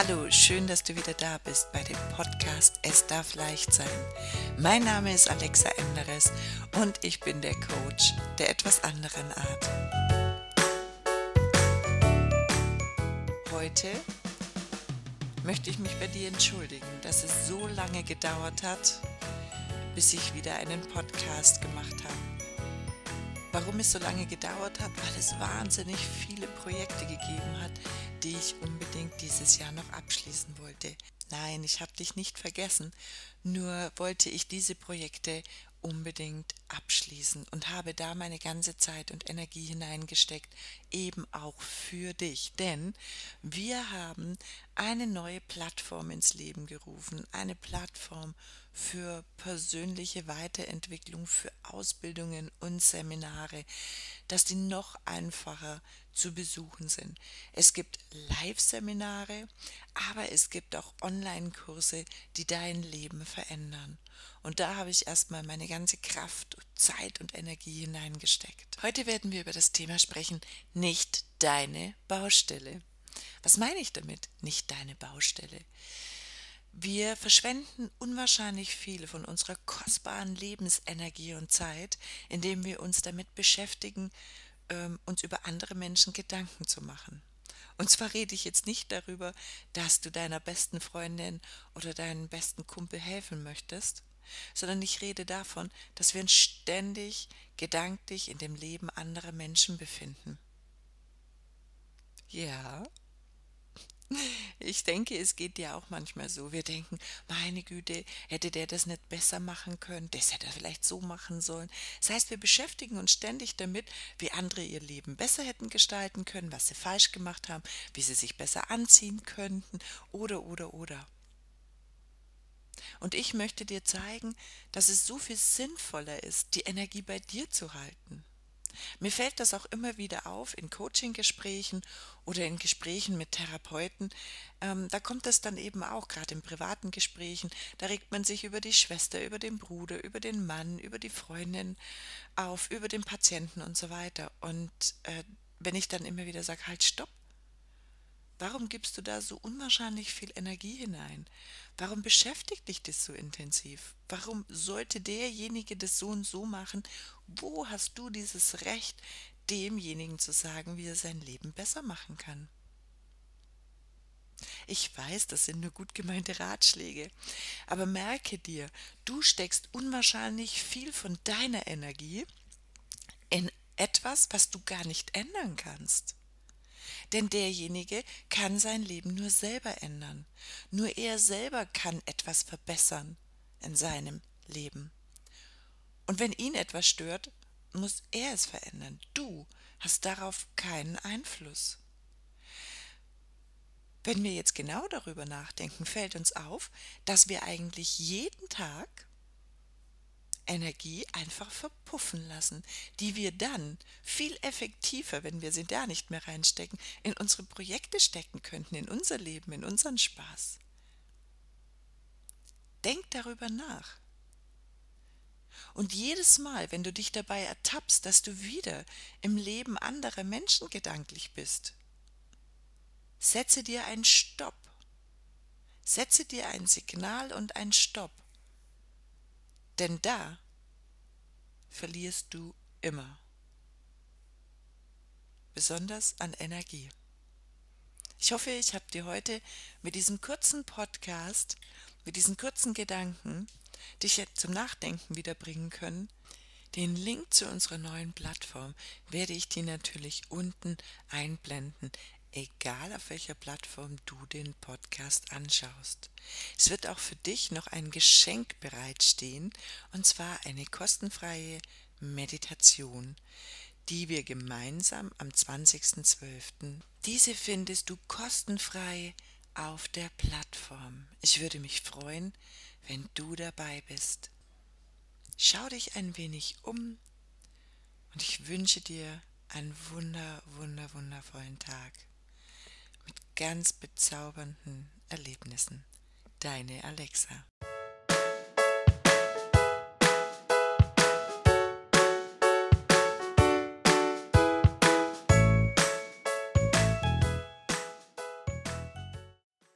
Hallo, schön, dass du wieder da bist bei dem Podcast Es darf leicht sein. Mein Name ist Alexa Enderes und ich bin der Coach der etwas anderen Art. Heute möchte ich mich bei dir entschuldigen, dass es so lange gedauert hat, bis ich wieder einen Podcast gemacht habe. Warum es so lange gedauert hat? Weil es wahnsinnig viele Projekte gegeben hat, die ich unbedingt dieses Jahr noch abschließen wollte. Nein, ich habe dich nicht vergessen, nur wollte ich diese Projekte unbedingt abschließen und habe da meine ganze Zeit und Energie hineingesteckt, eben auch für dich. Denn wir haben eine neue Plattform ins Leben gerufen, eine Plattform für persönliche Weiterentwicklung, für Ausbildungen und Seminare, dass die noch einfacher zu besuchen sind. Es gibt Live-Seminare, aber es gibt auch Online-Kurse, die dein Leben verändern. Und da habe ich erstmal meine ganze Kraft, Zeit und Energie hineingesteckt. Heute werden wir über das Thema sprechen, nicht deine Baustelle. Was meine ich damit, nicht deine Baustelle? Wir verschwenden unwahrscheinlich viel von unserer kostbaren Lebensenergie und Zeit, indem wir uns damit beschäftigen, ähm, uns über andere Menschen Gedanken zu machen. Und zwar rede ich jetzt nicht darüber, dass du deiner besten Freundin oder deinem besten Kumpel helfen möchtest, sondern ich rede davon, dass wir uns ständig gedanklich in dem Leben anderer Menschen befinden. Ja, ich denke, es geht dir auch manchmal so. Wir denken, meine Güte, hätte der das nicht besser machen können, das hätte er vielleicht so machen sollen. Das heißt, wir beschäftigen uns ständig damit, wie andere ihr Leben besser hätten gestalten können, was sie falsch gemacht haben, wie sie sich besser anziehen könnten oder oder oder. Und ich möchte dir zeigen, dass es so viel sinnvoller ist, die Energie bei dir zu halten. Mir fällt das auch immer wieder auf in Coaching-Gesprächen oder in Gesprächen mit Therapeuten. Ähm, da kommt es dann eben auch, gerade in privaten Gesprächen, da regt man sich über die Schwester, über den Bruder, über den Mann, über die Freundin auf, über den Patienten und so weiter. Und äh, wenn ich dann immer wieder sage, halt, stopp, Warum gibst du da so unwahrscheinlich viel Energie hinein? Warum beschäftigt dich das so intensiv? Warum sollte derjenige das so und so machen? Wo hast du dieses Recht, demjenigen zu sagen, wie er sein Leben besser machen kann? Ich weiß, das sind nur gut gemeinte Ratschläge, aber merke dir, du steckst unwahrscheinlich viel von deiner Energie in etwas, was du gar nicht ändern kannst. Denn derjenige kann sein Leben nur selber ändern. Nur er selber kann etwas verbessern in seinem Leben. Und wenn ihn etwas stört, muss er es verändern. Du hast darauf keinen Einfluss. Wenn wir jetzt genau darüber nachdenken, fällt uns auf, dass wir eigentlich jeden Tag Energie einfach verpuffen lassen, die wir dann viel effektiver, wenn wir sie da nicht mehr reinstecken, in unsere Projekte stecken könnten, in unser Leben, in unseren Spaß. Denk darüber nach. Und jedes Mal, wenn du dich dabei ertappst, dass du wieder im Leben anderer Menschen gedanklich bist, setze dir ein Stopp. Setze dir ein Signal und ein Stopp denn da verlierst du immer, besonders an Energie. Ich hoffe, ich habe dir heute mit diesem kurzen Podcast, mit diesen kurzen Gedanken, dich jetzt zum Nachdenken wiederbringen können. Den Link zu unserer neuen Plattform werde ich dir natürlich unten einblenden egal auf welcher Plattform du den Podcast anschaust. Es wird auch für dich noch ein Geschenk bereitstehen, und zwar eine kostenfreie Meditation, die wir gemeinsam am 20.12. Diese findest du kostenfrei auf der Plattform. Ich würde mich freuen, wenn du dabei bist. Schau dich ein wenig um und ich wünsche dir einen wunder, wunder, wundervollen Tag ganz bezaubernden Erlebnissen. Deine Alexa.